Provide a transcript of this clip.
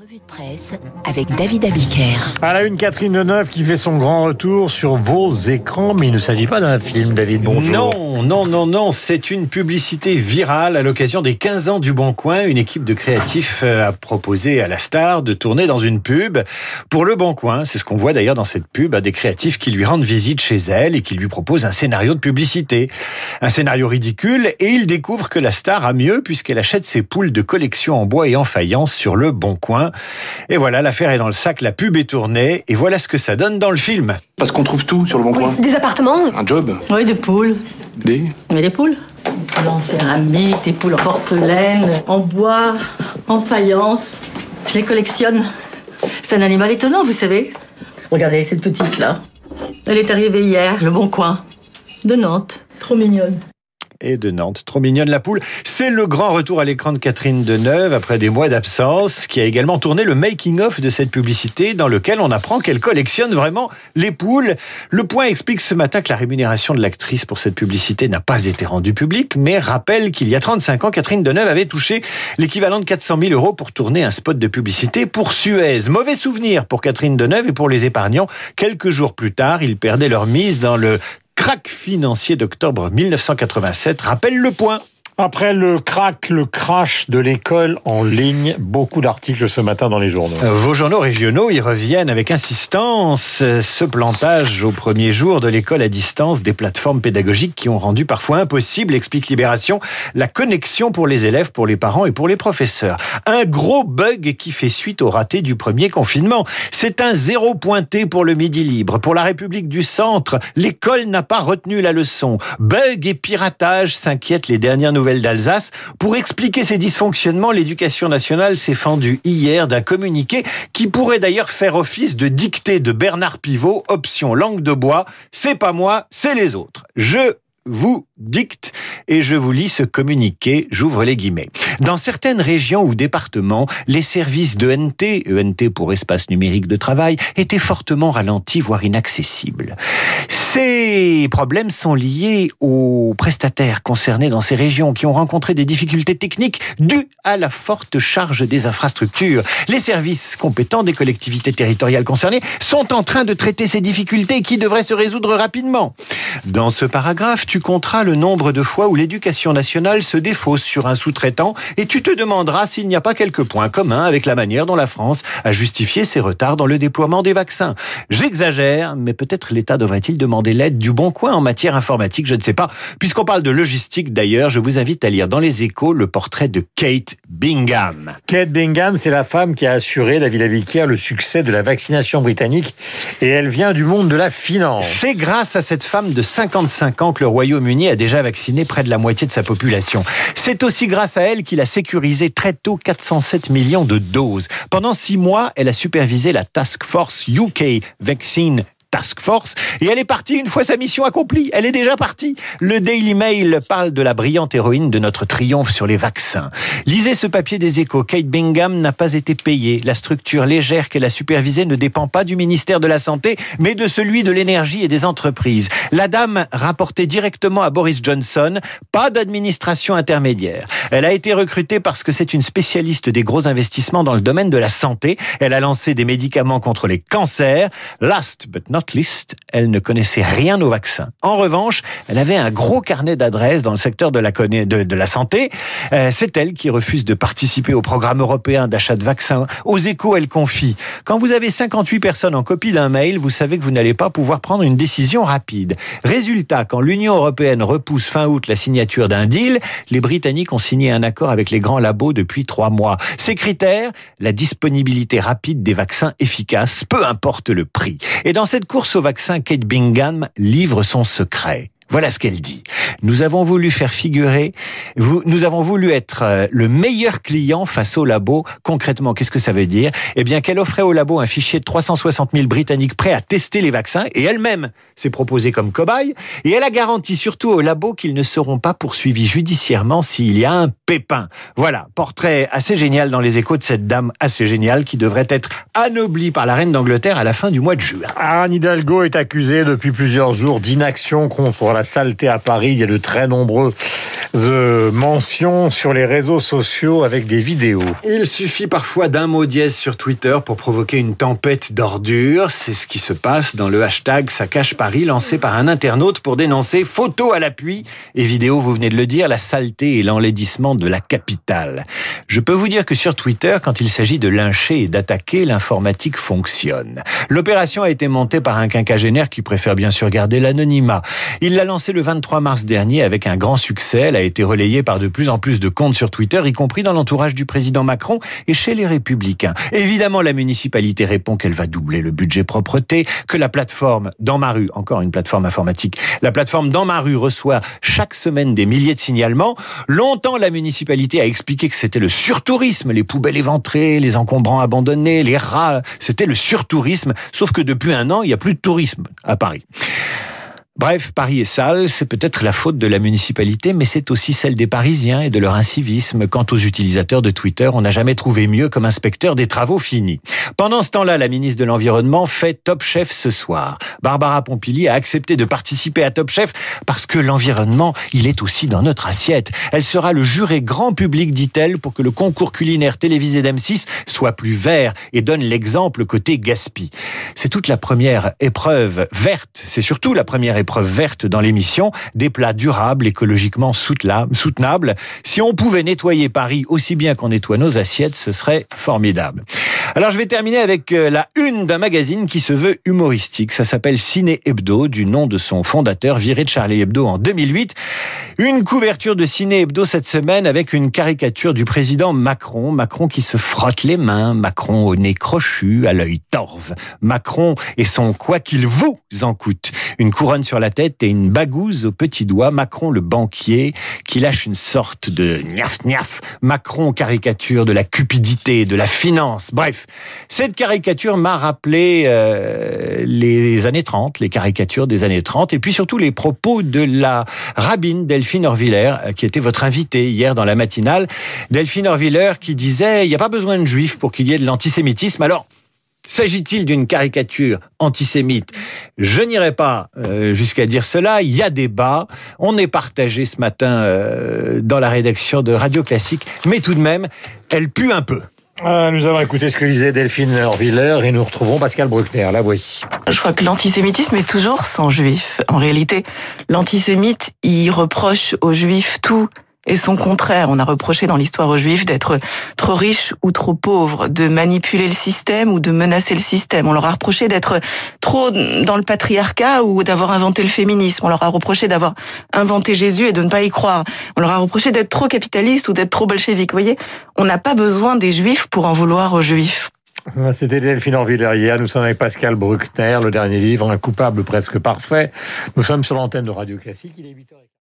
Revue de presse avec David Abiker. À la une, Catherine Deneuve qui fait son grand retour sur vos écrans, mais il ne s'agit pas d'un film, David. Bonjour. Non, non, non, non, c'est une publicité virale à l'occasion des 15 ans du Bon Coin. Une équipe de créatifs euh, a proposé à la star de tourner dans une pub pour le Bon Coin. C'est ce qu'on voit d'ailleurs dans cette pub, à des créatifs qui lui rendent visite chez elle et qui lui proposent un scénario de publicité. Un scénario ridicule et il découvre que la star a mieux puisqu'elle achète ses poules de collection en bois et en faïence sur le Bon Coin. Et voilà, l'affaire est dans le sac, la pub est tournée, et voilà ce que ça donne dans le film. Parce qu'on trouve tout sur le bon coin. Des appartements? Un job, Oui, des poules. des... Mais des poules? Des poules en céramique, des poules en porcelaine, en bois, en faïence. Je les collectionne. C'est un animal étonnant, vous savez. Regardez cette petite là. Elle est arrivée hier, le bon coin. De Nantes. Trop mignonne. Et de Nantes, trop mignonne la poule. C'est le grand retour à l'écran de Catherine Deneuve après des mois d'absence, qui a également tourné le making-of de cette publicité dans lequel on apprend qu'elle collectionne vraiment les poules. Le Point explique ce matin que la rémunération de l'actrice pour cette publicité n'a pas été rendue publique, mais rappelle qu'il y a 35 ans, Catherine Deneuve avait touché l'équivalent de 400 000 euros pour tourner un spot de publicité pour Suez. Mauvais souvenir pour Catherine Deneuve et pour les épargnants. Quelques jours plus tard, ils perdaient leur mise dans le crack financier d'octobre 1987, rappelle le point. Après le crack, le crash de l'école en ligne, beaucoup d'articles ce matin dans les journaux. Euh, Vos journaux régionaux y reviennent avec insistance. Euh, Ce plantage au premier jour de l'école à distance des plateformes pédagogiques qui ont rendu parfois impossible, explique Libération, la connexion pour les élèves, pour les parents et pour les professeurs. Un gros bug qui fait suite au raté du premier confinement. C'est un zéro pointé pour le Midi Libre. Pour la République du Centre, l'école n'a pas retenu la leçon. Bug et piratage s'inquiètent les dernières nouvelles d'Alsace. Pour expliquer ces dysfonctionnements, l'éducation nationale s'est fendue hier d'un communiqué qui pourrait d'ailleurs faire office de dictée de Bernard Pivot, option langue de bois. C'est pas moi, c'est les autres. Je vous dicte et je vous lis ce communiqué, j'ouvre les guillemets. Dans certaines régions ou départements, les services de NT, ENT pour espace numérique de travail, étaient fortement ralentis, voire inaccessibles. Ces problèmes sont liés aux prestataires concernés dans ces régions qui ont rencontré des difficultés techniques dues à la forte charge des infrastructures. Les services compétents des collectivités territoriales concernées sont en train de traiter ces difficultés qui devraient se résoudre rapidement. Dans ce paragraphe, tu compteras le nombre de fois où l'éducation nationale se défausse sur un sous-traitant et tu te demanderas s'il n'y a pas quelques points communs avec la manière dont la France a justifié ses retards dans le déploiement des vaccins. J'exagère, mais peut-être l'État devrait-il demander l'aide du bon coin en matière informatique, je ne sais pas. Puisqu'on parle de logistique d'ailleurs, je vous invite à lire dans les échos le portrait de Kate Bingham. Kate Bingham, c'est la femme qui a assuré, David Abiquière, le succès de la vaccination britannique et elle vient du monde de la finance. C'est grâce à cette femme de 55 ans que le Royaume-Uni a déjà vacciné près de la moitié de sa population. C'est aussi grâce à elle qu'il a sécurisé très tôt 407 millions de doses. Pendant six mois, elle a supervisé la Task Force UK Vaccine Task Force et elle est partie une fois sa mission accomplie. Elle est déjà partie. Le Daily Mail parle de la brillante héroïne de notre triomphe sur les vaccins. Lisez ce papier des échos. Kate Bingham n'a pas été payée. La structure légère qu'elle a supervisée ne dépend pas du ministère de la Santé, mais de celui de l'énergie et des entreprises. La dame rapportait directement à Boris Johnson, pas d'administration intermédiaire. Elle a été recrutée parce que c'est une spécialiste des gros investissements dans le domaine de la santé. Elle a lancé des médicaments contre les cancers. Last but not elle ne connaissait rien aux vaccins. En revanche, elle avait un gros carnet d'adresses dans le secteur de la, de, de la santé. Euh, c'est elle qui refuse de participer au programme européen d'achat de vaccins. Aux échos, elle confie. Quand vous avez 58 personnes en copie d'un mail, vous savez que vous n'allez pas pouvoir prendre une décision rapide. Résultat, quand l'Union européenne repousse fin août la signature d'un deal, les Britanniques ont signé un accord avec les grands labos depuis trois mois. Ces critères, la disponibilité rapide des vaccins efficaces, peu importe le prix. Et dans cette course au vaccin, Kate Bingham livre son secret. Voilà ce qu'elle dit. Nous avons voulu faire figurer, nous avons voulu être euh, le meilleur client face au labo. Concrètement, qu'est-ce que ça veut dire? Eh bien, qu'elle offrait au labo un fichier de 360 000 Britanniques prêts à tester les vaccins, et elle-même s'est proposée comme cobaye. Et elle a garanti surtout au labo qu'ils ne seront pas poursuivis judiciairement s'il y a un pépin. Voilà, portrait assez génial dans les échos de cette dame assez géniale qui devrait être anoblie par la reine d'Angleterre à la fin du mois de juin. Anne Hidalgo est accusée depuis plusieurs jours d'inaction contre la saleté à Paris. Il y a de très nombreuses mentions sur les réseaux sociaux avec des vidéos. Il suffit parfois d'un mot dièse sur Twitter pour provoquer une tempête d'ordures. C'est ce qui se passe dans le hashtag Ça Paris lancé par un internaute pour dénoncer photo à l'appui et vidéo, vous venez de le dire, la saleté et l'enlaidissement de la capitale. Je peux vous dire que sur Twitter, quand il s'agit de lyncher et d'attaquer, l'informatique fonctionne. L'opération a été montée par un quinquagénaire qui préfère bien sûr garder l'anonymat. Lancé le 23 mars dernier avec un grand succès. Elle a été relayée par de plus en plus de comptes sur Twitter, y compris dans l'entourage du président Macron et chez les Républicains. Évidemment, la municipalité répond qu'elle va doubler le budget propreté, que la plateforme Dans ma rue, encore une plateforme informatique, la plateforme Dans ma rue reçoit chaque semaine des milliers de signalements. Longtemps, la municipalité a expliqué que c'était le surtourisme, les poubelles éventrées, les encombrants abandonnés, les rats, c'était le surtourisme, sauf que depuis un an, il n'y a plus de tourisme à Paris. Bref, Paris est sale, c'est peut-être la faute de la municipalité, mais c'est aussi celle des Parisiens et de leur incivisme. Quant aux utilisateurs de Twitter, on n'a jamais trouvé mieux comme inspecteur des travaux finis. Pendant ce temps-là, la ministre de l'Environnement fait Top Chef ce soir. Barbara Pompili a accepté de participer à Top Chef parce que l'environnement, il est aussi dans notre assiette. Elle sera le juré grand public, dit-elle, pour que le concours culinaire télévisé d'M6 soit plus vert et donne l'exemple côté gaspille. C'est toute la première épreuve verte, c'est surtout la première épreuve épreuve verte dans l'émission, des plats durables, écologiquement soutenables. Si on pouvait nettoyer Paris aussi bien qu'on nettoie nos assiettes, ce serait formidable. Alors je vais terminer avec euh, la une d'un magazine qui se veut humoristique. Ça s'appelle Ciné Hebdo, du nom de son fondateur, viré de Charlie Hebdo en 2008. Une couverture de Ciné Hebdo cette semaine avec une caricature du président Macron. Macron qui se frotte les mains, Macron au nez crochu, à l'œil torve. Macron et son quoi qu'il vous en coûte. Une couronne sur la tête et une bagouze au petit doigt. Macron le banquier qui lâche une sorte de niaf niaf. Macron caricature de la cupidité, de la finance. Bref, cette caricature m'a rappelé euh, les années 30, les caricatures des années 30 et puis surtout les propos de la rabbine del Delphine Orviller, euh, qui était votre invitée hier dans la matinale. Delphine Orviller qui disait, il n'y a pas besoin de juifs pour qu'il y ait de l'antisémitisme. Alors, S'agit-il d'une caricature antisémite? Je n'irai pas euh, jusqu'à dire cela. Il y a débat. On est partagé ce matin dans la rédaction de Radio Classique, mais tout de même, elle pue un peu. Ah, nous avons écouté ce que disait Delphine Orviller et nous retrouvons Pascal Bruckner. La voici. Je crois que l'antisémitisme est toujours sans juif. En réalité, l'antisémite, il reproche aux juifs tout et son contraire. On a reproché dans l'histoire aux Juifs d'être trop riches ou trop pauvres, de manipuler le système ou de menacer le système. On leur a reproché d'être trop dans le patriarcat ou d'avoir inventé le féminisme. On leur a reproché d'avoir inventé Jésus et de ne pas y croire. On leur a reproché d'être trop capitaliste ou d'être trop bolchevique. Vous voyez, on n'a pas besoin des Juifs pour en vouloir aux Juifs. C'était Delphine Orviller hier. Nous sommes avec Pascal Bruckner, le dernier livre, Un coupable presque parfait. Nous sommes sur l'antenne de Radio Classique. Il est 8h.